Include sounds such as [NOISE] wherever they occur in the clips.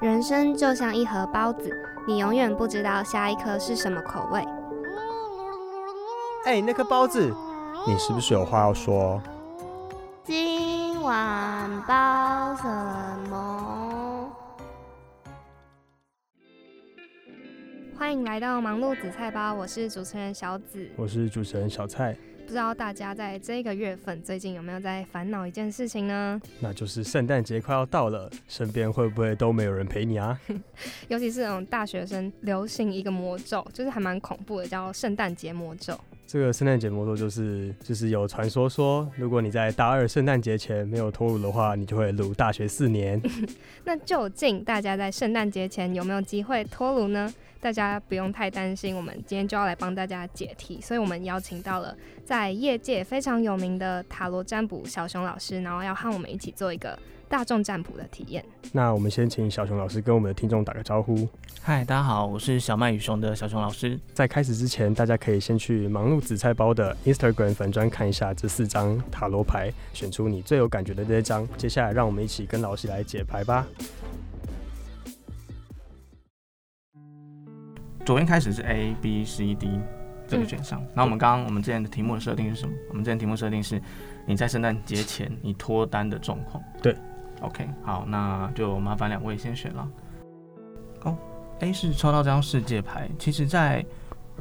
人生就像一盒包子，你永远不知道下一颗是什么口味。哎，那颗包子，你是不是有话要说？今晚包什么？欢迎来到忙碌紫菜包，我是主持人小紫。我是主持人小蔡。不知道大家在这个月份最近有没有在烦恼一件事情呢？那就是圣诞节快要到了，身边会不会都没有人陪你啊？[LAUGHS] 尤其是那种大学生流行一个魔咒，就是还蛮恐怖的，叫圣诞节魔咒。这个圣诞节魔咒就是就是有传说说，如果你在大二圣诞节前没有脱乳的话，你就会撸大学四年。[LAUGHS] 那究竟大家在圣诞节前有没有机会脱乳呢？大家不用太担心，我们今天就要来帮大家解题。所以我们邀请到了在业界非常有名的塔罗占卜小熊老师，然后要和我们一起做一个大众占卜的体验。那我们先请小熊老师跟我们的听众打个招呼。嗨，大家好，我是小麦与熊的小熊老师。在开始之前，大家可以先去忙碌紫菜包的 Instagram 粉砖看一下这四张塔罗牌，选出你最有感觉的这张。接下来，让我们一起跟老师来解牌吧。左边开始是 A B C D 这个选项。那我们刚刚我们之前的题目的设定是什么？我们之前题目设定是你在圣诞节前你脱单的状况。对，OK，好，那就麻烦两位先选了。哦，A 是抽到这张世界牌。其实，在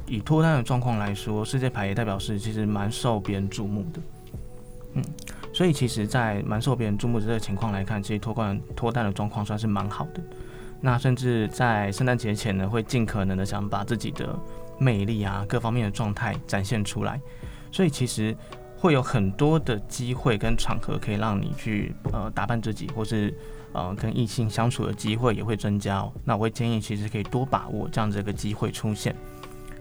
以脱单的状况来说，世界牌也代表是其实蛮受别人注目的。嗯，所以其实，在蛮受别人注目的这个情况来看，其实脱关脱单的状况算是蛮好的。那甚至在圣诞节前呢，会尽可能的想把自己的魅力啊，各方面的状态展现出来，所以其实会有很多的机会跟场合可以让你去呃打扮自己，或是呃跟异性相处的机会也会增加哦。那我会建议其实可以多把握这样子一个机会出现。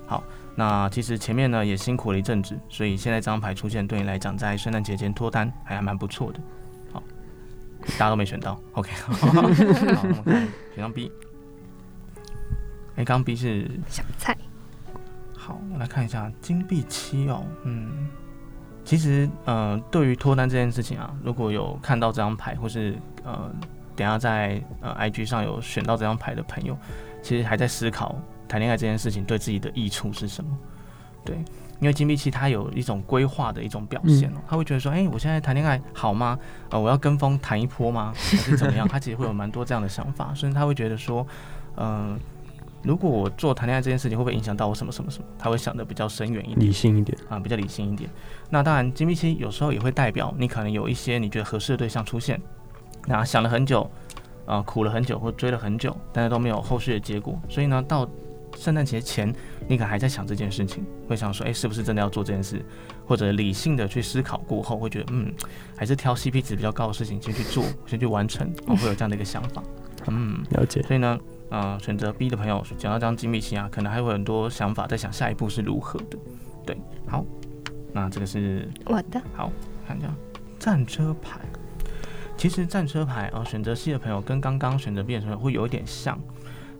好，那其实前面呢也辛苦了一阵子，所以现在这张牌出现对你来讲，在圣诞节前脱单还还蛮不错的。大家都没选到，OK。[LAUGHS] 好，那我们看选项 B。哎，刚刚 B 是小菜。好，我来看一下金币七哦。嗯，其实呃，对于脱单这件事情啊，如果有看到这张牌，或是呃，等下在呃 IG 上有选到这张牌的朋友，其实还在思考谈恋爱这件事情对自己的益处是什么。对。因为金币七它有一种规划的一种表现哦，他会觉得说，哎，我现在谈恋爱好吗？呃，我要跟风谈一波吗？[LAUGHS] 还是怎么样？他其实会有蛮多这样的想法，甚至他会觉得说，嗯，如果我做谈恋爱这件事情，会不会影响到我什么什么什么？他会想的比较深远一点，理性一点啊，比较理性一点。那当然，金币七有时候也会代表你可能有一些你觉得合适的对象出现，那想了很久，啊，苦了很久或追了很久，但是都没有后续的结果，所以呢，到。圣诞节前，你可能还在想这件事情，会想说，哎，是不是真的要做这件事？或者理性的去思考过后，会觉得，嗯，还是挑 CP 值比较高的事情先去做，先去完成，我 [LAUGHS] 会有这样的一个想法。嗯，了解。所以呢，呃，选择 B 的朋友，讲到这张金币七啊，可能还有很多想法，在想下一步是如何的。对，好，那这个是我的。好，看一下战车牌。其实战车牌啊，选择 C 的朋友跟刚刚选择 B 的朋友会有一点像。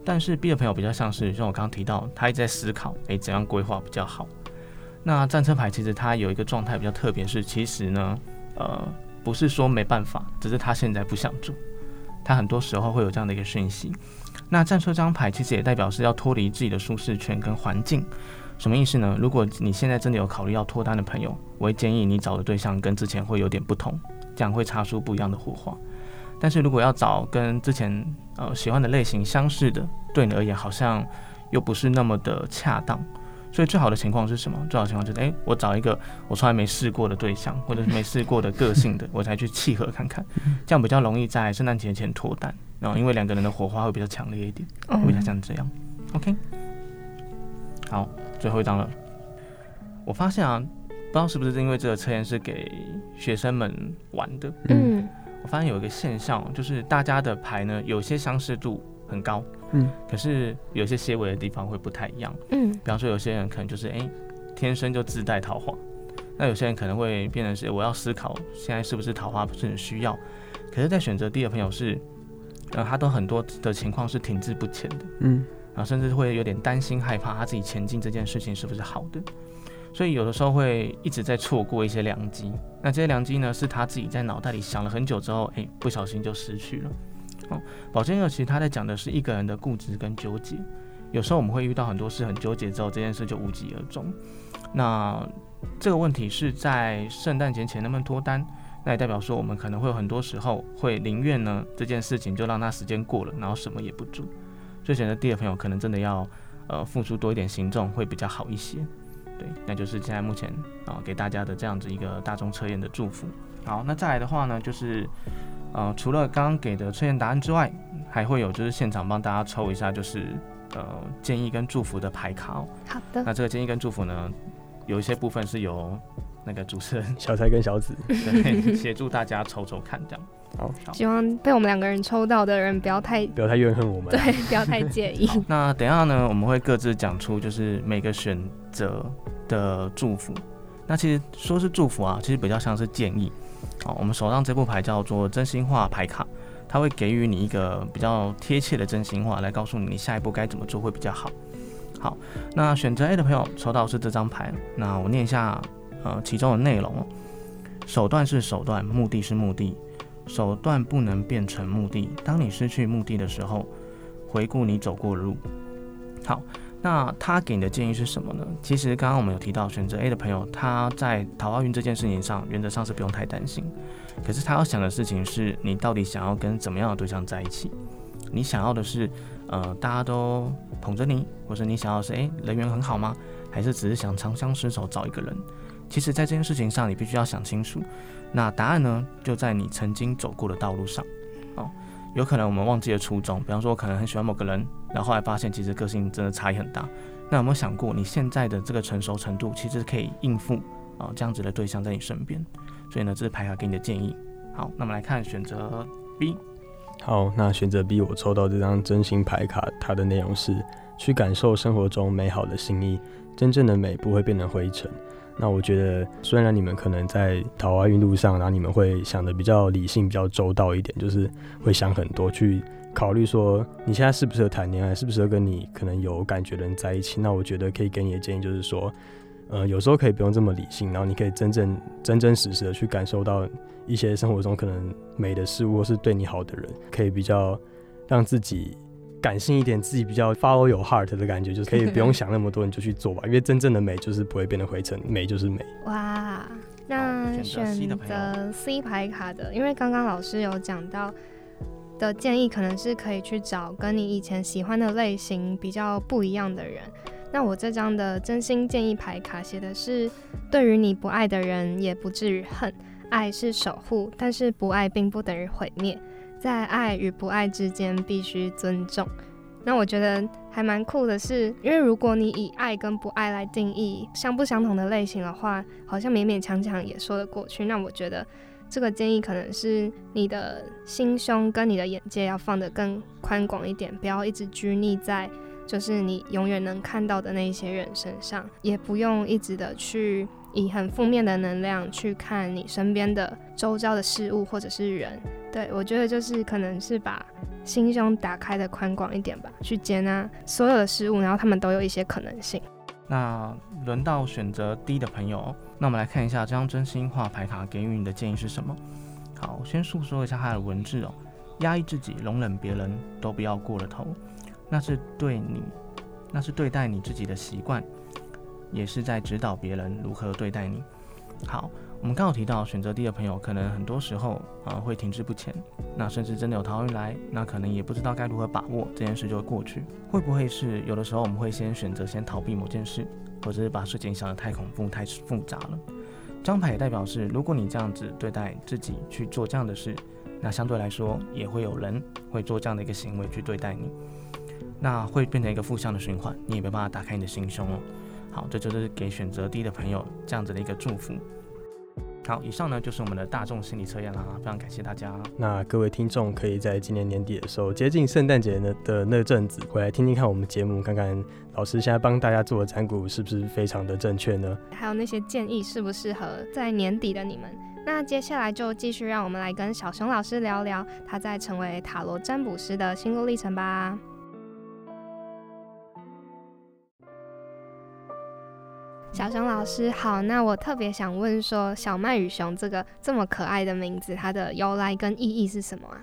但是 B 的朋友比较像是，像我刚刚提到，他一直在思考，诶，怎样规划比较好。那战车牌其实它有一个状态比较特别，是其实呢，呃，不是说没办法，只是他现在不想做。他很多时候会有这样的一个讯息。那战车这张牌其实也代表是要脱离自己的舒适圈跟环境。什么意思呢？如果你现在真的有考虑要脱单的朋友，我会建议你找的对象跟之前会有点不同，这样会擦出不一样的火花。但是如果要找跟之前呃喜欢的类型相似的，对你而言好像又不是那么的恰当，所以最好的情况是什么？最好的情况就是，哎，我找一个我从来没试过的对象，或者是没试过的个性的，[LAUGHS] 我才去契合看看，这样比较容易在圣诞节前脱单。然后因为两个人的火花会比较强烈一点，会比较像这样。OK，好，最后一张了。我发现啊，不知道是不是因为这个测验是给学生们玩的，嗯。我发现有一个现象，就是大家的牌呢，有些相似度很高，嗯，可是有些些微的地方会不太一样，嗯，比方说有些人可能就是哎，天生就自带桃花，那有些人可能会变成是我要思考现在是不是桃花不是很需要，可是，在选择第二朋友是，呃，他都很多的情况是停滞不前的，嗯，然后甚至会有点担心害怕他自己前进这件事情是不是好的。所以有的时候会一直在错过一些良机，那这些良机呢，是他自己在脑袋里想了很久之后，哎，不小心就失去了。哦，宝剑二其实他在讲的是一个人的固执跟纠结。有时候我们会遇到很多事很纠结之后，这件事就无疾而终。那这个问题是在圣诞节前能不能脱单？那也代表说我们可能会有很多时候会宁愿呢这件事情就让它时间过了，然后什么也不做。所以选择第二朋友可能真的要呃付出多一点行动会比较好一些。对，那就是现在目前啊给大家的这样子一个大众测验的祝福。好，那再来的话呢，就是呃除了刚刚给的测验答案之外，还会有就是现场帮大家抽一下就是。呃，建议跟祝福的牌卡哦。好的。那这个建议跟祝福呢，有一些部分是由那个主持人小蔡跟小紫对协助大家抽抽看，这样。好，希望被我们两个人抽到的人不要太不要太怨恨我们，对，[LAUGHS] 不要太介意。那等下呢，我们会各自讲出就是每个选择的祝福。那其实说是祝福啊，其实比较像是建议。好，我们手上这部牌叫做真心话牌卡。它会给予你一个比较贴切的真心话，来告诉你你下一步该怎么做会比较好。好，那选择 A 的朋友抽到是这张牌，那我念一下呃其中的内容。手段是手段，目的是目的，手段不能变成目的。当你失去目的的时候，回顾你走过的路。好。那他给你的建议是什么呢？其实刚刚我们有提到，选择 A 的朋友，他在桃花运这件事情上，原则上是不用太担心。可是他要想的事情是，你到底想要跟怎么样的对象在一起？你想要的是，呃，大家都捧着你，或者你想要是，诶，人缘很好吗？还是只是想长相厮守找一个人？其实，在这件事情上，你必须要想清楚。那答案呢，就在你曾经走过的道路上。哦。有可能我们忘记了初衷，比方说我可能很喜欢某个人，然后后来发现其实个性真的差异很大。那有没有想过，你现在的这个成熟程度，其实可以应付啊这样子的对象在你身边？所以呢，这是牌卡给你的建议。好，那么来看选择 B。好，那选择 B，我抽到这张真心牌卡，它的内容是去感受生活中美好的心意，真正的美不会变成灰尘。那我觉得，虽然你们可能在桃花运路上，然后你们会想的比较理性、比较周到一点，就是会想很多，去考虑说你现在适不适合谈恋爱，适不适合跟你可能有感觉的人在一起。那我觉得可以给你的建议就是说，呃，有时候可以不用这么理性，然后你可以真正真真实实的去感受到一些生活中可能美的事物，或是对你好的人，可以比较让自己。感性一点，自己比较 follow your heart 的感觉，就是可以不用想那么多，你就去做吧。因为真正的美就是不会变得灰尘，美就是美。哇，那选择 C 牌卡的，因为刚刚老师有讲到的建议，可能是可以去找跟你以前喜欢的类型比较不一样的人。那我这张的真心建议牌卡写的是：对于你不爱的人，也不至于恨，爱是守护，但是不爱并不等于毁灭。在爱与不爱之间必须尊重。那我觉得还蛮酷的是，因为如果你以爱跟不爱来定义相不相同的类型的话，好像勉勉强强也说得过去。那我觉得这个建议可能是你的心胸跟你的眼界要放得更宽广一点，不要一直拘泥在就是你永远能看到的那一些人身上，也不用一直的去以很负面的能量去看你身边的周遭的事物或者是人。对，我觉得就是可能是把心胸打开的宽广一点吧，去接纳所有的事物，然后他们都有一些可能性。那轮到选择 D 的朋友，那我们来看一下这张真心话牌卡给予你的建议是什么？好，先诉说一下它的文字哦。压抑自己，容忍别人，都不要过了头，那是对你，那是对待你自己的习惯，也是在指导别人如何对待你。好。我们刚好提到选择 D 的朋友，可能很多时候啊会停滞不前，那甚至真的有桃运来，那可能也不知道该如何把握这件事就会过去。会不会是有的时候我们会先选择先逃避某件事，或者是把事情想得太恐怖、太复杂了？这张牌也代表是，如果你这样子对待自己去做这样的事，那相对来说也会有人会做这样的一个行为去对待你，那会变成一个负向的循环，你也没办法打开你的心胸哦。好，这就是给选择 D 的朋友这样子的一个祝福。好，以上呢就是我们的大众心理测验啦，非常感谢大家。那各位听众可以在今年年底的时候，接近圣诞节呢的那阵子，回来听听看我们节目，看看老师现在帮大家做的占卜是不是非常的正确呢？还有那些建议适不适合在年底的你们？那接下来就继续让我们来跟小熊老师聊聊他在成为塔罗占卜师的心路历程吧。小熊老师好，那我特别想问说，小麦与熊这个这么可爱的名字，它的由来跟意义是什么啊？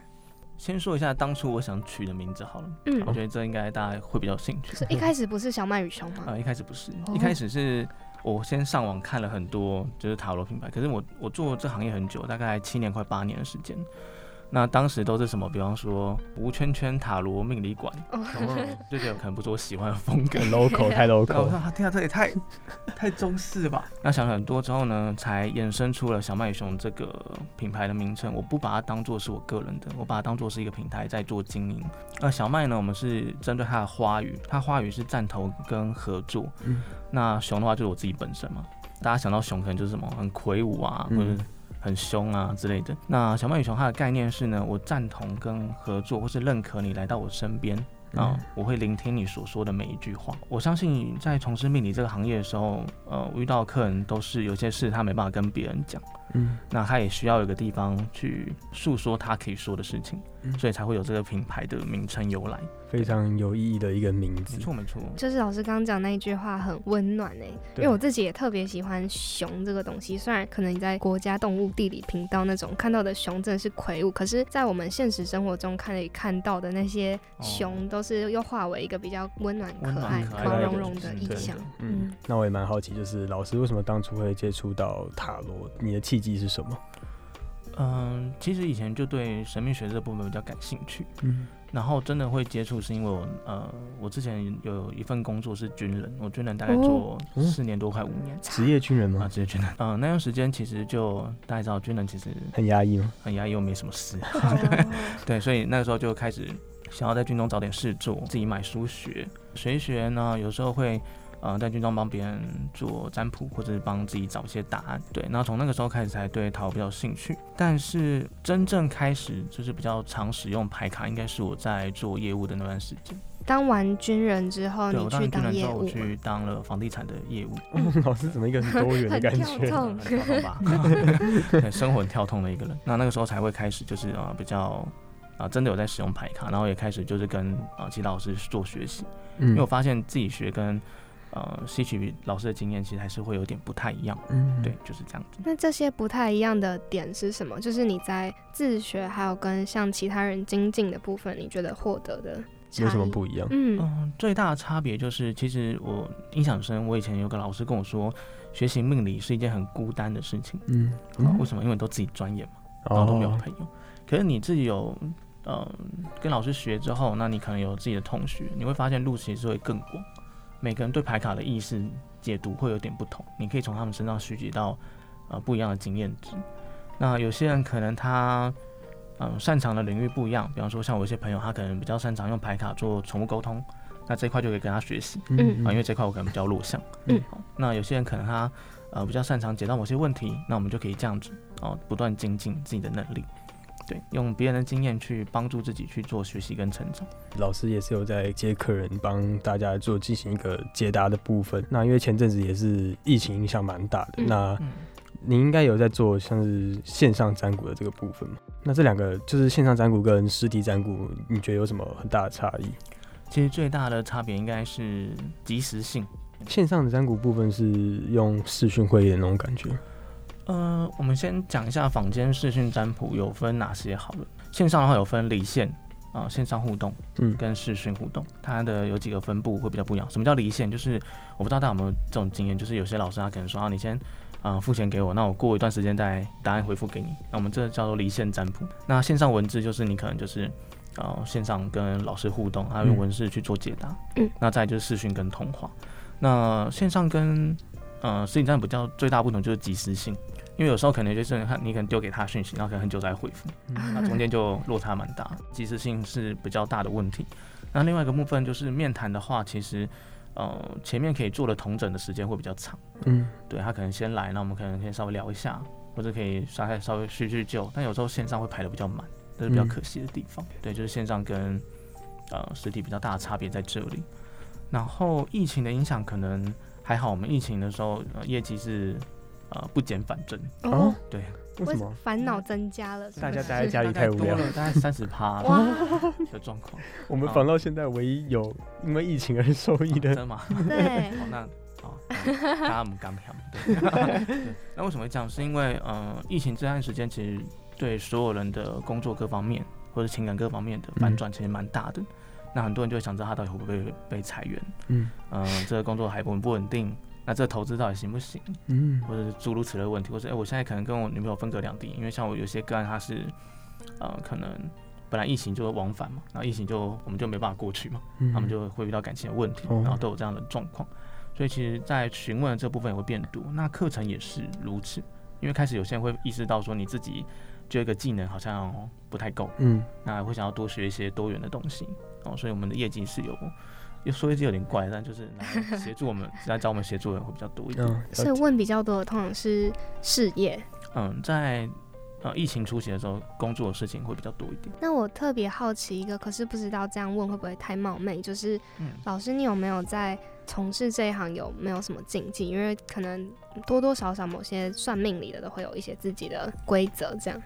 先说一下当初我想取的名字好了，嗯我觉得这应该大家会比较有兴趣。是一开始不是小麦与熊吗？呃，一开始不是，哦一开始是我先上网看了很多就是塔罗品牌，可是我我做这行业很久，大概七年快八年的时间。那当时都是什么？比方说无圈圈塔罗命理馆，哦就觉得可能不是我喜欢的风格。[LAUGHS] local 太 [LAUGHS] local，说啊，天啊，这也太 [LAUGHS] 太中式吧？那想了很多之后呢，才衍生出了小麦熊这个品牌的名称。我不把它当做是我个人的，我把它当做是一个平台在做经营。那小麦呢，我们是针对它的花语，它花语是站头跟合作。嗯那熊的话就是我自己本身嘛，大家想到熊可能就是什么很魁梧啊，嗯或者很凶啊之类的。那小麦与熊它的概念是呢，我赞同跟合作，或是认可你来到我身边。啊、嗯我会聆听你所说的每一句话。我相信在从事命理这个行业的时候，呃，我遇到客人都是有些事他没办法跟别人讲，嗯那他也需要有个地方去诉说他可以说的事情，嗯所以才会有这个品牌的名称由来。非常有意义的一个名字没。错，没错。就是老师刚刚讲那一句话很温暖哎、因为我自己也特别喜欢熊这个东西。虽然可能你在国家动物地理频道那种看到的熊真的是魁梧，可是，在我们现实生活中看里看到的那些熊，都是又化为一个比较温暖、可爱、毛的茸茸的嗯对意象。嗯嗯，那我也蛮好奇，就是老师为什么当初会接触到塔罗？你的契机是什么？嗯，其实以前就对神秘学这部分比较感兴趣，嗯然后真的会接触是因为我呃，我之前有一份工作是军人，我军人大概做哦四年多，快五年。职业军人啊，吗？职业军人，嗯、那段时间其实就大家知道，军人其实很压抑吗？很压抑，又没什么事，[LAUGHS] 哦对，所以那个时候就开始想要在军中找点事做，自己买书学，学一学呢，有时候会呃在军中帮别人做占卜，或者是帮自己找一些答案，对，然后从那个时候开始才对塔罗比较有兴趣，但是真正开始就是比较常使用牌卡，应该是我在做业务的那段时间，当完军人之后，你去我当完军人之后，我去当了房地产的业务，老师怎么一个很多元的感很跳觉？跳动吧，[LAUGHS] 对，生活很跳痛的一个人。那那个时候才会开始，就是啊、比较啊、真的有在使用牌卡，然后也开始就是跟啊、其他老师做学习，因为我嗯发现自己学跟呃吸取老师的经验，其实还是会有点不太一样。嗯对，就是这样子。那这些不太一样的点是什么？就是你在自学还有跟向其他人精进的部分，你觉得获得的有什么？不一样？嗯嗯，最大的差别就是，其实我印象深，我以前有个老师跟我说，学习命理是一件很孤单的事情。嗯，啊、为什么？因为都自己钻研嘛。然后都没有哦，朋友。可是你自己有，呃，跟老师学之后，那你可能有自己的同学，你会发现路其实会更广。每个人对牌卡的意识解读会有点不同，你可以从他们身上学习到呃不一样的经验值。那有些人可能他嗯、呃擅长的领域不一样，比方说像我一些朋友，他可能比较擅长用牌卡做宠物沟通，那这一块就可以跟他学习。嗯啊，因为这块我可能比较弱项。嗯好，那有些人可能他呃比较擅长解到某些问题，那我们就可以这样子哦，不断精进自己的能力。对，用别人的经验去帮助自己去做学习跟成长。老师也是有在接客人，帮大家做进行一个解答的部分。那因为前阵子也是疫情影响蛮大的，嗯那嗯，你应该有在做像是线上占股的这个部分嘛？那这两个就是线上占股跟实体占股，你觉得有什么很大的差异？其实最大的差别应该是及时性。线上的占股部分是用视讯会议的那种感觉，呃，我们先讲一下坊间视讯占卜有分哪些好了。线上的话有分离线啊、线上互动嗯，跟视讯互动，它的有几个分布会比较不一样。什么叫离线？就是我不知道大家有没有这种经验，就是有些老师他可能说啊，你先啊、呃付钱给我，那我过一段时间再答案回复给你。那我们这叫做离线占卜。那线上文字就是你可能就是呃线上跟老师互动，还有用嗯文字去做解答。嗯，那再就是视讯跟通话。那线上跟呃实体占卜较最大不同就是及时性。因为有时候可能就是他，你可能丢给他讯息，然后可能很久才回复，那中间就落差蛮大，及时性是比较大的问题。那另外一个部分就是面谈的话，其实呃前面可以做的同整的时间会比较长，嗯，对他可能先来，那我们可能先稍微聊一下，或者可以稍微稍微叙叙旧，但有时候线上会排的比较满，这是比较嗯可惜的地方。对，就是线上跟呃实体比较大的差别在这里。然后疫情的影响可能还好，我们疫情的时候、呃、业绩是呃不减反增，哦，对，为什么？烦恼增加了？大家是待在家里太无聊了，大概三十趴哇，的状况。[LAUGHS] 我们访到现在唯一有因为疫情而受益的，真的吗？[LAUGHS] 对，好，那好，那大家我们刚想对。[LAUGHS] 那为什么会这样？是因为呃，疫情这段时间其实对所有人的工作各方面或者情感各方面的反转其实蛮大的。那很多人就会想知道他到底会不会被裁员，嗯嗯、这个工作还稳不稳定？那这投资到底行不行？嗯。或者是诸如此类的问题，或者哎、我现在可能跟我女朋友分隔两地，因为像我有些个案，他是呃，可能本来疫情就往返嘛，然后疫情就我们就没办法过去嘛，嗯，他们就会遇到感情的问题，哦。然后都有这样的状况，所以其实，在询问的这部分也会变多，那课程也是如此，因为开始有些人会意识到说你自己就一个技能好像不太够，嗯。那会想要多学一些多元的东西。哦，所以我们的业绩是有。又说一句有点怪，但就是来协助我们，[LAUGHS] 来找我们协助的人会比较多一点。嗯，所以问比较多的通常是事业。嗯，在呃疫情初期的时候，工作的事情会比较多一点。那我特别好奇一个，可是不知道这样问会不会太冒昧？就是嗯，老师，你有没有在从事这一行有没有什么禁忌？因为可能多多少少某些算命里的都会有一些自己的规则，这样。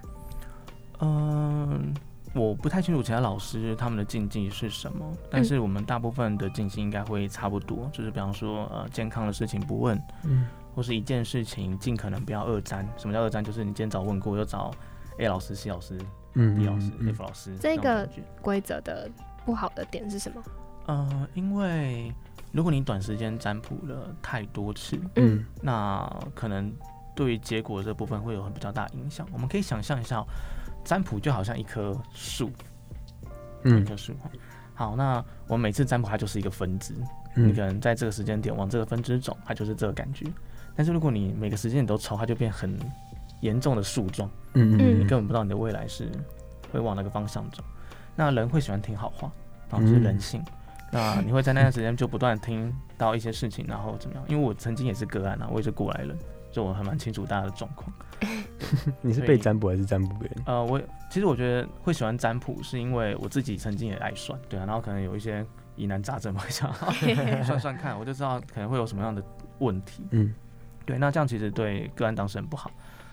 嗯，我不太清楚其他老师他们的禁忌是什么，但是我们大部分的禁忌应该会差不多，就是比方说呃健康的事情不问，嗯或是一件事情尽可能不要二战。什么叫二战？就是你今天早问过，又找 A 老师、C 老师、嗯 D 老师、嗯 F 老师这个规则的不好的点是什么？呃，因为如果你短时间占卜了太多次，嗯那可能对于结果这部分会有很比较大的影响。我们可以想象一下哦，占卜就好像一棵树，一嗯棵树。好，那我们每次占卜它就是一个分支，你可嗯能在这个时间点往这个分支走，它就是这个感觉。但是如果你每个时间你都抽，它就变很严重的树状，嗯你嗯根本不知道你的未来是会往哪个方向走。那人会喜欢听好话，然后，这是人性。那你会在那段时间就不断听到一些事情，然后怎么样？因为我曾经也是个案啊，我也是过来人，所以我还蛮清楚大家的状况。[LAUGHS] 你是被占卜还是占卜别人？呃，我其实我觉得会喜欢占卜，是因为我自己曾经也爱算，对啊，然后可能有一些疑难杂症，我会想 [LAUGHS] [LAUGHS] 算算看，我就知道可能会有什么样的问题。嗯对，那这样其实对个案当事人不好。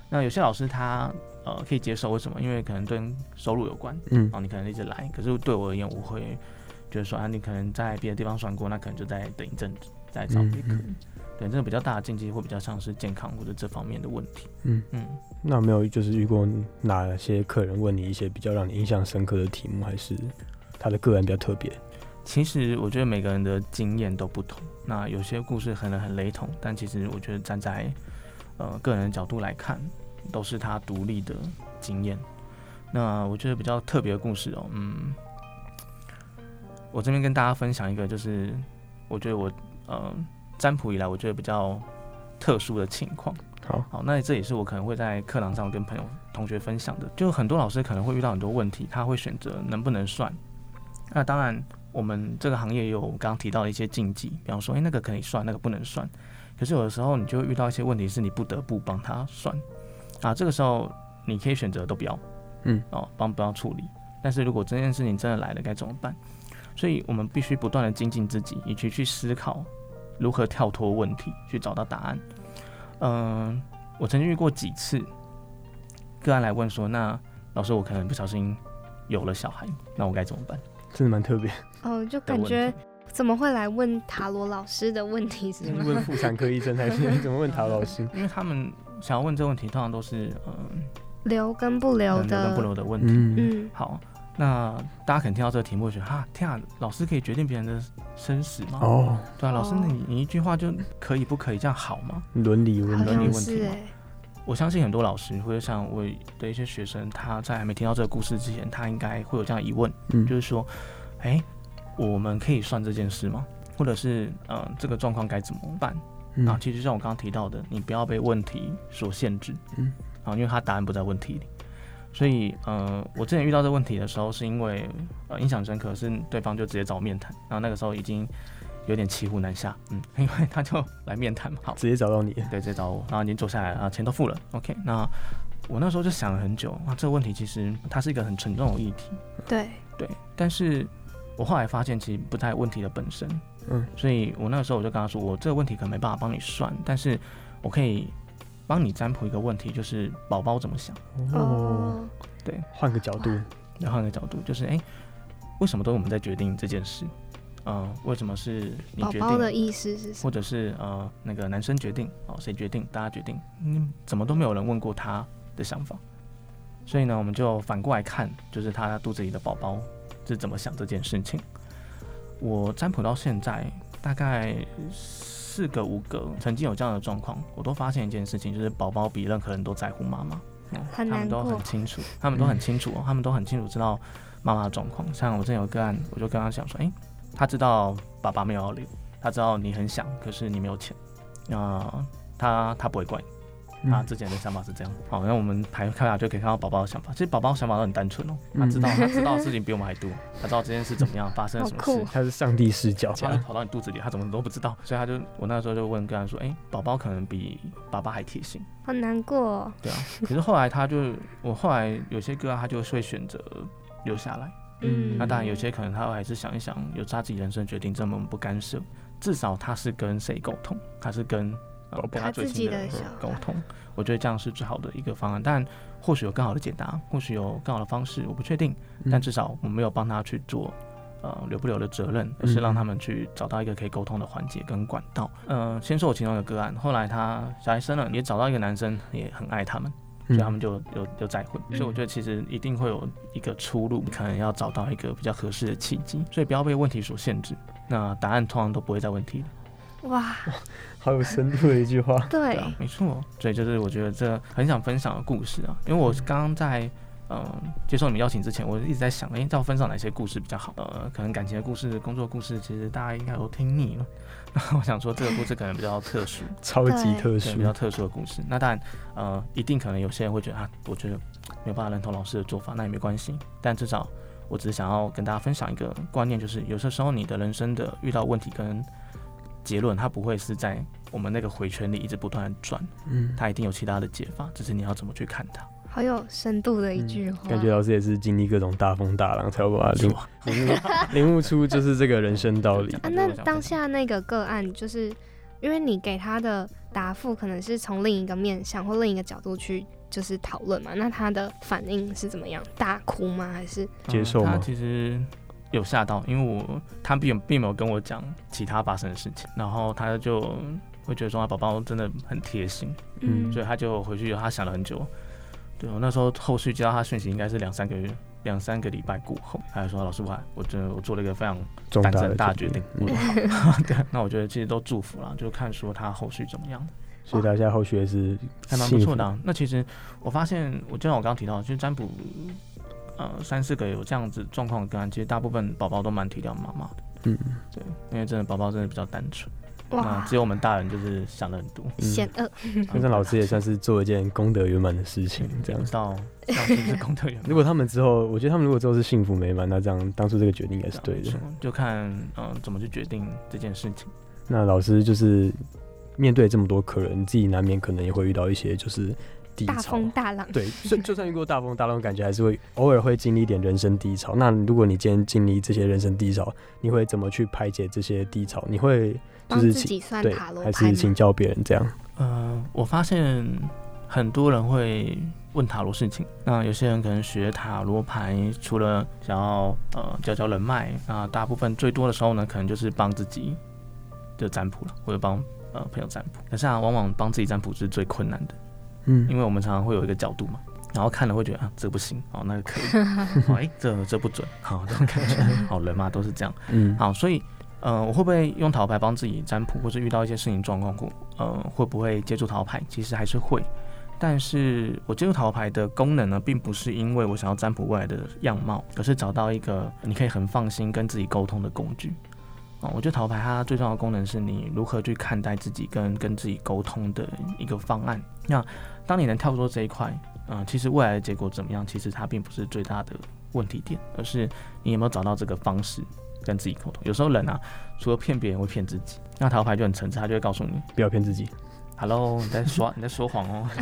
那有些老师他呃可以接受，为什么？因为可能跟收入有关，嗯然后，你可能一直来，可是对我而言，我会觉得说啊，你可能在别的地方算过，那可能就再等一阵子再找别科。嗯对，这个比较大的禁忌会比较像是健康或者这方面的问题。嗯，嗯，那没有就是遇过哪些客人问你一些比较让你印象深刻的题目，还是他的个人比较特别？其实我觉得每个人的经验都不同，那有些故事可能很雷同，但其实我觉得站在呃个人的角度来看，都是他独立的经验。那我觉得比较特别的故事哦，嗯，我这边跟大家分享一个，就是我觉得我呃占卜以来，我觉得比较特殊的情况。好，好，那这也是我可能会在课堂上跟朋友、同学分享的。就很多老师可能会遇到很多问题，他会选择能不能算。那当然，我们这个行业也有我刚刚提到的一些禁忌，比方说，诶、那个可以算，那个不能算。可是有的时候你就会遇到一些问题，是你不得不帮他算。啊，这个时候你可以选择都不要，嗯，哦，帮不要处理。但是如果这件事情真的来了，该怎么办？所以我们必须不断的精进自己，以及去思考如何跳脱问题，去找到答案。嗯，我曾经遇过几次个案来问说，那老师我可能不小心有了小孩，那我该怎么办？真的蛮特别。哦，就感觉怎么会来问塔罗老师的问题是吗？[LAUGHS] 问妇产科医生还是你怎么问塔罗老师？[LAUGHS] 因为他们想要问这个问题，通常都是嗯留跟不留留跟的，不留的问题。嗯嗯，好，那大家可能听到这个题目，会觉得哈，天啊，老师可以决定别人的生死吗？哦，对啊，老师，那你你一句话就可以不可以这样好吗？伦理问伦理问题我相信很多老师或者像我的一些学生，他在还没听到这个故事之前，他应该会有这样的疑问，嗯就是说，哎、我们可以算这件事吗？或者是，呃，这个状况该怎么办？嗯啊，其实像我刚刚提到的，你不要被问题所限制，嗯，啊，因为他答案不在问题里。所以，呃，我之前遇到这个问题的时候，是因为呃印象深刻，是对方就直接找我面谈，然后那个时候已经有点骑虎难下，嗯，因为他就来面谈嘛，好，直接找到你。对，直接找我，然后已经坐下来啊，钱都付了，OK。那我那时候就想了很久，啊，这个问题其实它是一个很沉重的议题，对，对。但是我后来发现，其实不在问题的本身，嗯，所以我那个时候我就跟他说，我这个问题可能没办法帮你算，但是我可以帮你占卜一个问题，就是宝宝怎么想。哦，哦，对，换个角度。然后换个角度，就是哎、诶为什么都是我们在决定这件事？嗯、为什么是你宝决定？宝的意思是什么？或者是呃那个男生决定哦，谁决定？大家决定，嗯，怎么都没有人问过他的想法。所以呢，我们就反过来看，就是他肚子里的宝宝是怎么想这件事情。我占卜到现在大概四个五个，曾经有这样的状况，我都发现一件事情，就是宝宝比任何人都在乎妈妈，嗯他们都很清楚，他们都很清楚哦，他们都很清楚知道妈妈的状况。像我之前有个案，我就跟他讲说，诶，他知道爸爸没有要留，他知道你很想，可是你没有钱，那、他他不会怪你。他之前的想法是这样，好，那我们排开来就可以看到宝宝的想法。其实宝宝的想法都很单纯哦，他知道他知道的事情比我们还多，他知道这件事怎么样发生了什么事，他是上帝视角，他跑到你肚子里，他怎么都不知道，所以他就我那时候就问跟他说，哎、宝宝可能比爸爸还贴心，好难过哦。对啊。可是后来他就，我后来有些个案他就会选择留下来，嗯，那当然有些可能他还是想一想，有他自己人生决定，这么我们不干涉，至少他是跟谁沟通，他是跟。呃跟他最亲的人他自己的沟通，我觉得这样是最好的一个方案。但或许有更好的解答，或许有更好的方式，我不确定。嗯但至少我没有帮他去做呃留不留的责任，而是让他们去找到一个可以沟通的环节跟管道。呃，先说我其中一个个案，后来他小孩生了，也找到一个男生，也很爱他们，所以他们就有有再婚。所以我觉得其实一定会有一个出路，可能要找到一个比较合适的契机，所以不要被问题所限制。那答案通常都不会在问题的。哇，[LAUGHS] 好有深度的一句话。对没错，所以就是我觉得这很想分享的故事啊，因为我刚刚在嗯、呃接受你们邀请之前，我一直在想，哎、要分享哪些故事比较好？呃，可能感情的故事、工作故事，其实大家应该都听腻了。那 [LAUGHS] 我想说，这个故事可能比较特殊，[LAUGHS] 超级特，殊比，较特殊的故事。那当然，呃，一定可能有些人会觉得啊，我觉得没有办法认同老师的做法，那也没关系。但至少我只是想要跟大家分享一个观念，就是有些时候你的人生的遇到问题跟结论，它不会是在我们那个回圈里一直不断的转，嗯，它一定有其他的解法，只是你要怎么去看它。好有深度的一句话。嗯感觉老师也是经历各种大风大浪，才有办法领悟 [LAUGHS] 领悟出就是这个人生道理。[LAUGHS] 啊，那当下那个个案，就是因为你给他的答复可能是从另一个面向或另一个角度去就是讨论嘛，那他的反应是怎么样？大哭吗？还是接受吗嗯他其实有吓到，因为我他并并没有跟我讲其他发生的事情，然后他就会觉得说他宝宝真的很贴心，嗯所以他就回去他想了很久。对我那时候后续接到他讯息应该是两三个月。两三个礼拜过后，他就说：“老师，我还我真的我做了一个非常胆子重大的决定。对，[LAUGHS] [LAUGHS] 那我觉得其实都祝福了，就看说他后续怎么样。所以大家后续也是还蛮不错的、啊。那其实我发现，我就像我刚刚提到，就是占卜，呃，三四个有这样子状况的个案，其实大部分宝宝都蛮体谅妈妈的。嗯，对，因为真的宝宝真的比较单纯，那哇只有我们大人就是想的很多。险恶？那这老师也算是做一件功德圆满的事情，这样不。知道这样是不是功德圆满？[LAUGHS] 如果他们之后，我觉得他们如果之后是幸福美满，那这样当初这个决定应该是对的。就看嗯、呃怎么去决定这件事情。那老师就是面对这么多客人，自己难免可能也会遇到一些就是低大风。大浪。对，就 [LAUGHS] 就算遇过大风大浪，感觉还是会偶尔会经历一点人生低潮。那如果你今天经历这些人生低潮，你会怎么去排解这些低潮？你会就是请自己算对塔，罗还？是请教别人这样？呃，我发现很多人会问塔罗事情，那有些人可能学塔罗牌，除了想要呃交交人脉，那大部分最多的时候呢，可能就是帮自己就占卜了，或者帮呃朋友占卜。可是啊，往往帮自己占卜是最困难的，嗯因为我们常常会有一个角度嘛。然后看了会觉得啊，这不行，哦，那个可以，[LAUGHS] 哦，哎，这这不准，好，这种感觉，[LAUGHS] 好人嘛都是这样，嗯，好，所以呃，我会不会用桃牌帮自己占卜，或者遇到一些事情状况过，呃，会不会接触桃牌？其实还是会，但是我接触桃牌的功能呢，并不是因为我想要占卜未来的样貌，而是找到一个你可以很放心跟自己沟通的工具。哦，我觉得塔罗牌它最重要的功能是你如何去看待自己跟跟自己沟通的一个方案。那当你能跳出这一块，嗯、其实未来的结果怎么样，其实它并不是最大的问题点，而是你有没有找到这个方式跟自己沟通。有时候人啊，除了骗别人，会骗自己。那塔罗牌就很诚实，他就会告诉你不要骗自己。：“Hello，你在说 [LAUGHS] 你在说谎哦。[LAUGHS] ”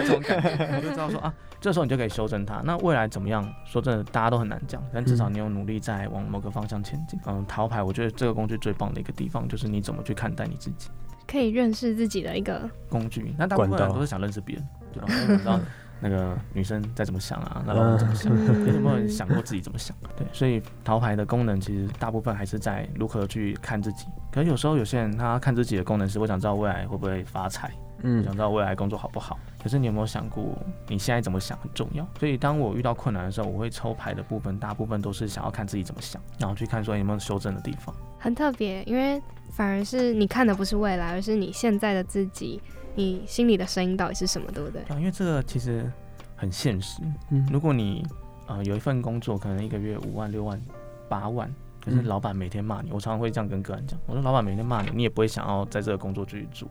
这种感觉，你就知道说啊，这时候你就可以修正它。那未来怎么样？说真的，大家都很难讲，但至少你有努力在往某个方向前进。嗯，塔罗牌我觉得这个工具最棒的一个地方就是你怎么去看待你自己。可以认识自己的一个工具。那大部分人都是想认识别人，就让别人知道那个女生在怎么想啊，那老公怎么想，嗯你有没有想过自己怎么想？对，所以桃牌的功能其实大部分还是在如何去看自己。可是有时候有些人他看自己的功能是我想知道未来会不会发财，嗯想知道未来工作好不好。可是你有没有想过，你现在怎么想很重要。所以当我遇到困难的时候，我会抽牌的部分，大部分都是想要看自己怎么想，然后去看说有没有修正的地方。很特别，因为反而是你看的不是未来，而是你现在的自己，你心里的声音到底是什么，对不对？对啊，因为这个其实很现实。嗯如果你呃有一份工作，可能一个月五万、六万、八万，可是嗯老板每天骂你，我常常会这样跟个人讲，我说老板每天骂你，你也不会想要在这个工作继续做，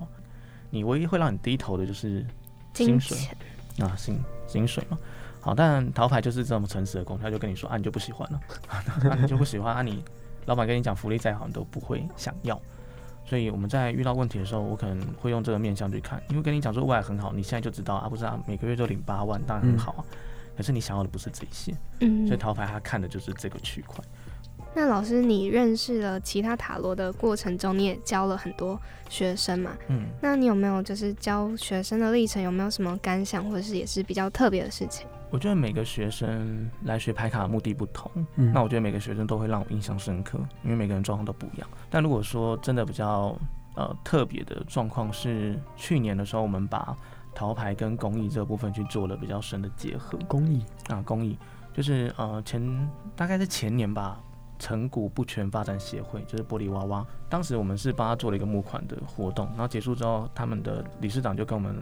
你唯一会让你低头的就是薪水钱，啊，薪薪水嘛。好，但桃牌就是这么诚实的工作，他就跟你说啊，你就不喜欢了，那、[LAUGHS] 你就不喜欢啊，你老板跟你讲福利再好，你都不会想要。所以我们在遇到问题的时候，我可能会用这个面向去看，因为跟你讲说未来很好，你现在就知道啊，不是啊，每个月都领八万，当然很好啊。可是你想要的不是这些，嗯所以桃牌他看的就是这个区块。那老师，你认识了其他塔罗的过程中，你也教了很多学生嘛？嗯，那你有没有就是教学生的历程，有没有什么感想，或者是也是比较特别的事情？我觉得每个学生来学牌卡的目的不同，嗯那我觉得每个学生都会让我印象深刻，因为每个人状况都不一样。但如果说真的比较呃特别的状况是，去年的时候我们把桃牌跟公益这部分去做了比较深的结合公益，啊，公益就是呃前大概是前年吧。成谷不全发展协会就是玻璃娃娃，当时我们是帮他做了一个募款的活动，然后结束之后，他们的理事长就跟我们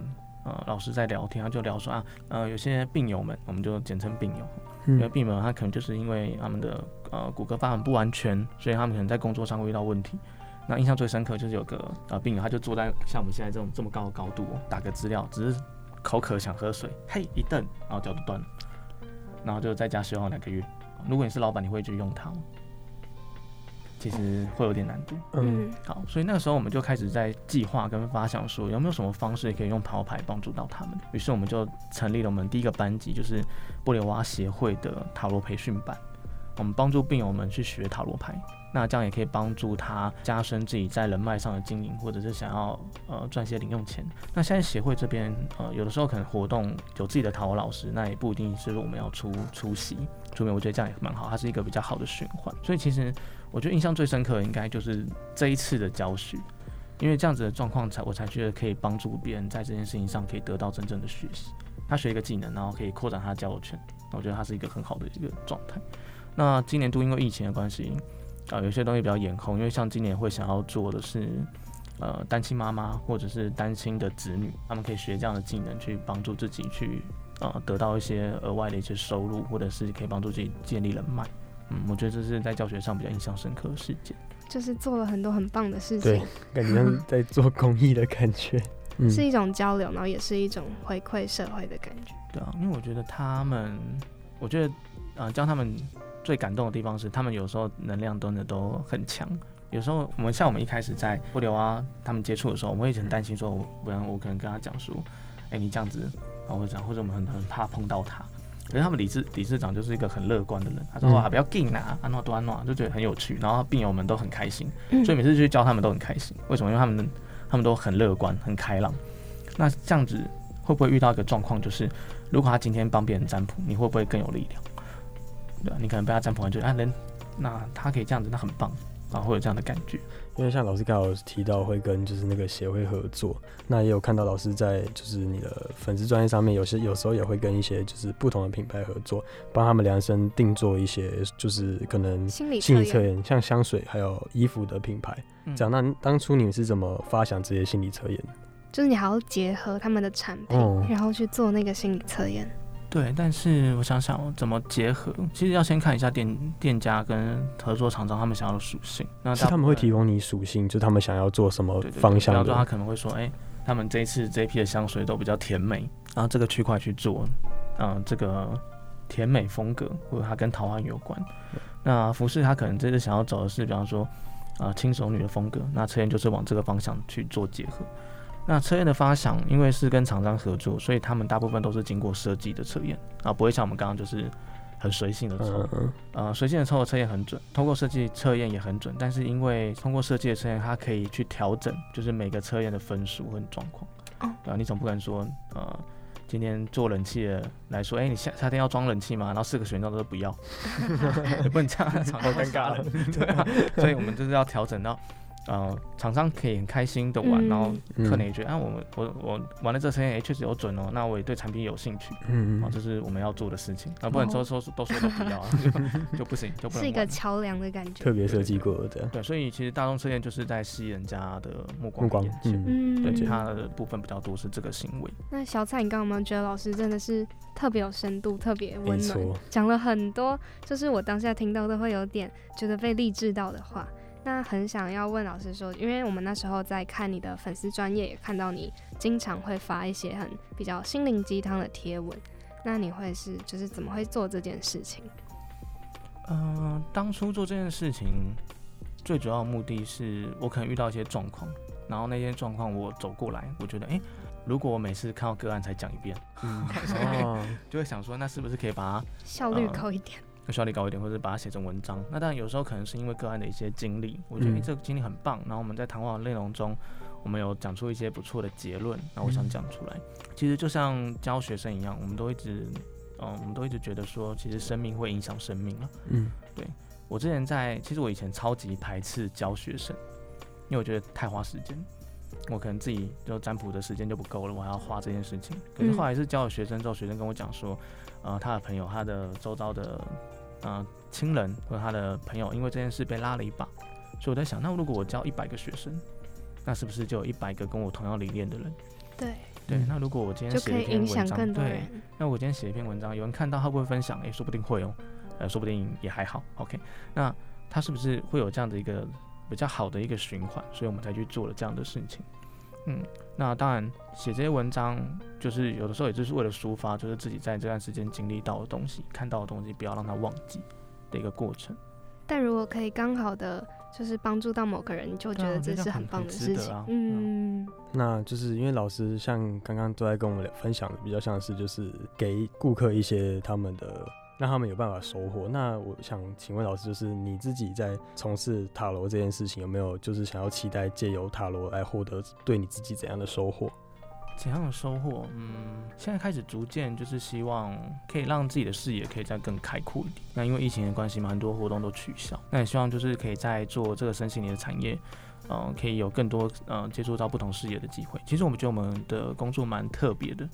呃老师在聊天，他就聊说啊，呃有些病友们，我们就简称病友，因为嗯病友他可能就是因为他们的呃骨骼发展不完全，所以他们可能在工作上会遇到问题。那印象最深刻就是有个呃病友，他就坐在像我们现在这种这么高的高度、哦，打个资料，只是口渴想喝水，嘿一蹬，然后脚就断了，然后就在家休养两个月。如果你是老板，你会去用它吗？其实会有点难度。嗯好，所以那个时候我们就开始在计划跟发想说，有没有什么方式可以用桃牌帮助到他们。于是我们就成立了我们第一个班级，就是玻璃娃娃协会的塔罗培训班。我们帮助病友们去学塔罗牌，那这样也可以帮助他加深自己在人脉上的经营，或者是想要呃赚些零用钱。那现在协会这边呃有的时候可能活动有自己的塔罗老师，那也不一定是我们要出出席出面，我觉得这样也蛮好，它是一个比较好的循环。所以其实我觉得印象最深刻的应该就是这一次的教学，因为这样子的状况才我才觉得可以帮助别人在这件事情上可以得到真正的学习。他学一个技能，然后可以扩展他的交友圈，那我觉得他是一个很好的一个状态。那今年度因为疫情的关系，啊、有些东西比较延后，因为像今年会想要做的是，呃，单亲妈妈或者是单亲的子女，他们可以学这样的技能去帮助自己去，呃，得到一些额外的一些收入，或者是可以帮助自己建立人脉。嗯，我觉得这是在教学上比较印象深刻的事件。就是做了很多很棒的事对情，感觉像在做公益的感觉。[LAUGHS] 嗯是一种交流，然后也是一种回馈社会的感觉。对啊，因为我觉得他们，我觉得，呃，教他们最感动的地方是，他们有时候能量真的都很强。有时候我们像我们一开始在物流啊他们接触的时候，我们会很担心说，我不然我可能跟他讲说，哎、你这样子，啊或者这样，或者我们很很怕碰到他。可是他们理事理事长就是一个很乐观的人，他说嗯哇不要紧啊，安诺多安诺，就觉得很有趣，然后病友们都很开心，嗯所以每次去教他们都很开心。为什么？因为他们他们都很乐观、很开朗。那这样子会不会遇到一个状况，就是如果他今天帮别人占卜，你会不会更有力量？对啊，你可能被他占卜完就啊人，那他可以这样子，那很棒啊，会有这样的感觉。因为像老师刚好有提到会跟就是那个协会合作，那也有看到老师在就是你的粉丝专业上面，有些有时候也会跟一些就是不同的品牌合作，帮他们量身定做一些就是可能心理心理测测验，像香水还有衣服的品牌。嗯这样，那当初你们是怎么发想这些心理测验？就是你还要结合他们的产品，哦然后去做那个心理测验。对，但是我想想哦怎么结合，其实要先看一下店店家跟合作厂商他们想要的属性。那是他们会提供供你属性，就他们想要做什么方向比方说他。可能会说，哎、他们这一次这一批的香水都比较甜美，然后这个区块去做，嗯、这个甜美风格，或者它跟桃花运有关。那服饰他可能这次想要走的是，比方说，呃，轻熟女的风格，那测验就是往这个方向去做结合。那测验的发想，因为是跟厂商合作，所以他们大部分都是经过设计的测验，啊，不会像我们刚刚就是很随性的抽。嗯嗯呃，随性的抽的测验很准，通过设计测验也很准，但是因为通过设计的测验，它可以去调整，就是每个测验的分数和状况。哦对啊，你总不可能说，呃，今天做冷气的来说，哎、你夏夏天要装冷气吗？然后四个选项都是不要，[LAUGHS] 也不能这样，[LAUGHS] 好好尴尬了。对啊，所以我们就是要调整到呃，厂商可以很开心的玩，嗯然后嗯客人也觉得，啊，我们我我玩了这测验，哎，确实有准哦，那我也对产品有兴趣，嗯，嗯啊这是我们要做的事情，啊，不能说说都说都不要啊，[LAUGHS] 就就不行，就不能是一个玩桥梁的感觉。特别设计过的。对，所以其实大众测验就是在吸引人家的目光目光。嗯，嗯，对，其他的部分比较多是这个行为。那小蔡，你刚刚有没有觉得老师真的是特别有深度、特别温暖错，讲了很多，就是我当下听到都会有点觉得被励志到的话。那很想要问老师说，因为我们那时候在看你的粉丝专业，也看到你经常会发一些很比较心灵鸡汤的贴文，那你会是就是怎么会做这件事情？嗯、当初做这件事情最主要的目的是我可能遇到一些状况，然后那些状况我走过来，我觉得，哎、如果我每次看到个案才讲一遍，嗯哦，[LAUGHS] 就会想说，那是不是可以把它效率呃高一点，效率高一点，或者把它写成文章。那当然有时候可能是因为个案的一些经历，我觉得、嗯诶这个经历很棒，然后我们在谈话的内容中，我们有讲出一些不错的结论，那我想讲出来。其实就像教学生一样，我们都一直，嗯、我们都一直觉得说，其实生命会影响生命啊。嗯对我之前在，其实我以前超级排斥教学生，因为我觉得太花时间。我可能自己就占卜的时间就不够了，我还要花这件事情。可是后来是教了学生之后，学生跟我讲说，呃，他的朋友、他的周遭的呃亲人或者他的朋友，因为这件事被拉了一把，所以我在想，那如果我教一百个学生，那是不是就有一百个跟我同样理念的人？对，对，嗯那如果我今天就可以写一篇影响文章，对更多人，。那我今天写一篇文章，有人看到他会不会分享？诶，说不定会哦，呃，说不定也还好。OK，那他是不是会有这样的一个比较好的一个循环？所以我们才去做了这样的事情。嗯，那当然写这些文章，就是有的时候也就是为了抒发，就是自己在这段时间经历到的东西、看到的东西，不要让它忘记的一个过程。但如果可以刚好的就是帮助到某个人，你就觉得这是很棒的事情。啊嗯，那就是因为老师像刚刚都在跟我们分享的，比较像是就是给顾客一些他们的，让他们有办法收获。那我想请问老师，就是你自己在从事塔罗这件事情，有没有就是想要期待借由塔罗来获得对你自己怎样的收获？怎样的收获？嗯，现在开始逐渐就是希望可以让自己的视野可以再更开阔一点。那因为疫情的关系嘛，很多活动都取消。那也希望就是可以在做这个身心灵的产业，呃，可以有更多呃接触到不同视野的机会。其实我们觉得我们的工作蛮特别的，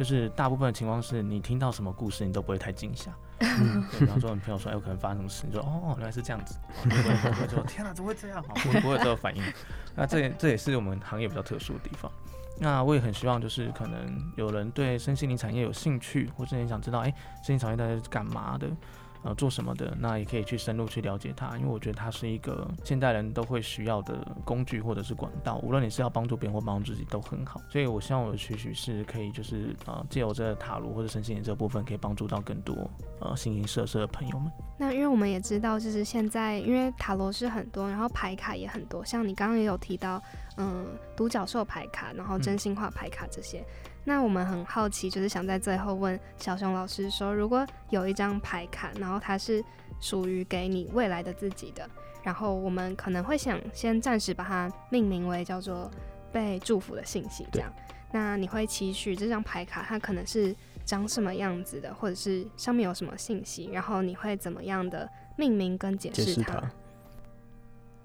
就是大部分的情况是你听到什么故事，你都不会太惊吓。对比方说，你朋友说，哎，有可能发生什么事，你说，哦，原来是这样子，不会不会说，天哪，怎么会这样？不会不会有这个反应。[LAUGHS] 那这也这也是我们行业比较特殊的地方。那我也很希望，就是可能有人对身心灵产业有兴趣，或者你想知道，哎、身心产业到底是干嘛的，呃，做什么的，那也可以去深入去了解它，因为我觉得它是一个现代人都会需要的工具或者是管道，无论你是要帮助别人或帮助自己都很好。所以我希望我的期许是可以，就是呃，借由这个塔罗或者身心灵这部分，可以帮助到更多呃形形色色的朋友们。那因为我们也知道，就是现在因为塔罗是很多，然后牌卡也很多，像你刚刚也有提到，嗯，独角兽牌卡，然后真心话牌卡这些。那我们很好奇，就是想在最后问小熊老师说，如果有一张牌卡，然后它是属于给你未来的自己的，然后我们可能会想先暂时把它命名为叫做被祝福的信息，这样。那你会期许这张牌卡它可能是长什么样子的，或者是上面有什么信息，然后你会怎么样的命名跟解释它？释它。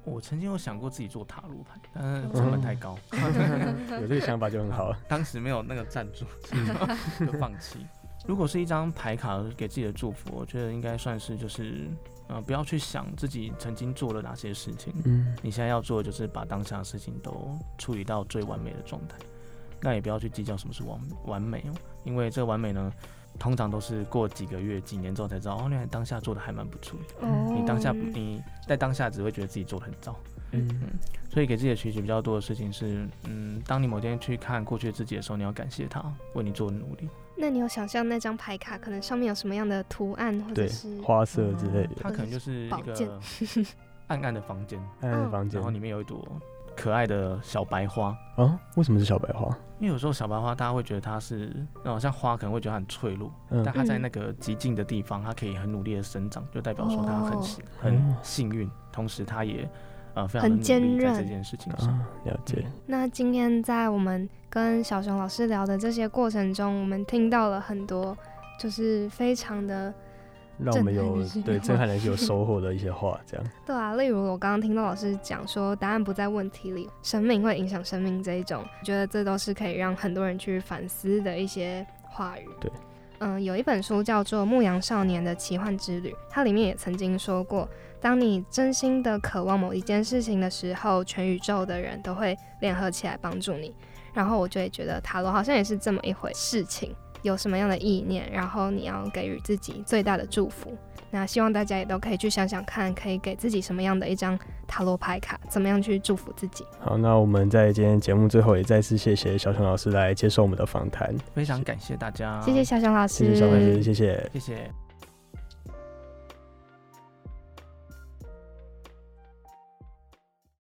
我曾经有想过自己做塔罗牌，但是成本太高。[LAUGHS] 有这个想法就很好了。当时没有那个赞助，[LAUGHS] 就放弃。如果是一张牌卡给自己的祝福，我觉得应该算是就是，呃，不要去想自己曾经做了哪些事情，嗯你现在要做的就是把当下的事情都处理到最完美的状态。那也不要去计较什么是完完美哦，因为这个完美呢，通常都是过几个月、几年之后才知道，哦，原来当下做的还蛮不错的。哦你当下你在当下只会觉得自己做的很糟。嗯嗯所以给自己的期许比较多的事情是，嗯，当你某天去看过去的自己的时候，你要感谢他为你做的努力。那你有想象那张牌卡可能上面有什么样的图案，或者是，花色之类的，它可能就是一个 [LAUGHS] 暗暗的房间，暗暗的房间然后。里面有一朵可爱的小白花。啊，为什么是小白花？因为有时候小白花大家会觉得它是，哦，像花可能会觉得它很脆弱，嗯但它在那个极静的地方，它可以很努力的生长，就代表说它很很幸运，同时它也呃非常很的努力在坚韧这件事情上。啊，了解。那今天在我们跟小熊老师聊的这些过程中，我们听到了很多，就是非常的让我们有对震撼人心有收获的一些话，这样。[LAUGHS] 对啊，例如我刚刚听到老师讲说，答案不在问题里，生命会影响生命这一种，我觉得这都是可以让很多人去反思的一些话语。对，嗯，有一本书叫做《牧羊少年的奇幻之旅》，它里面也曾经说过，当你真心的渴望某一件事情的时候，全宇宙的人都会联合起来帮助你。然后我就会觉得塔罗好像也是这么一回事情，有什么样的意念，然后你要给予自己最大的祝福。那希望大家也都可以去想想看，可以给自己什么样的一张塔罗牌卡，怎么样去祝福自己。好，那我们在今天节目最后也再次谢谢小熊老师来接受我们的访谈，非常感谢大家，谢谢小熊老师，谢谢小老师，谢谢。谢谢。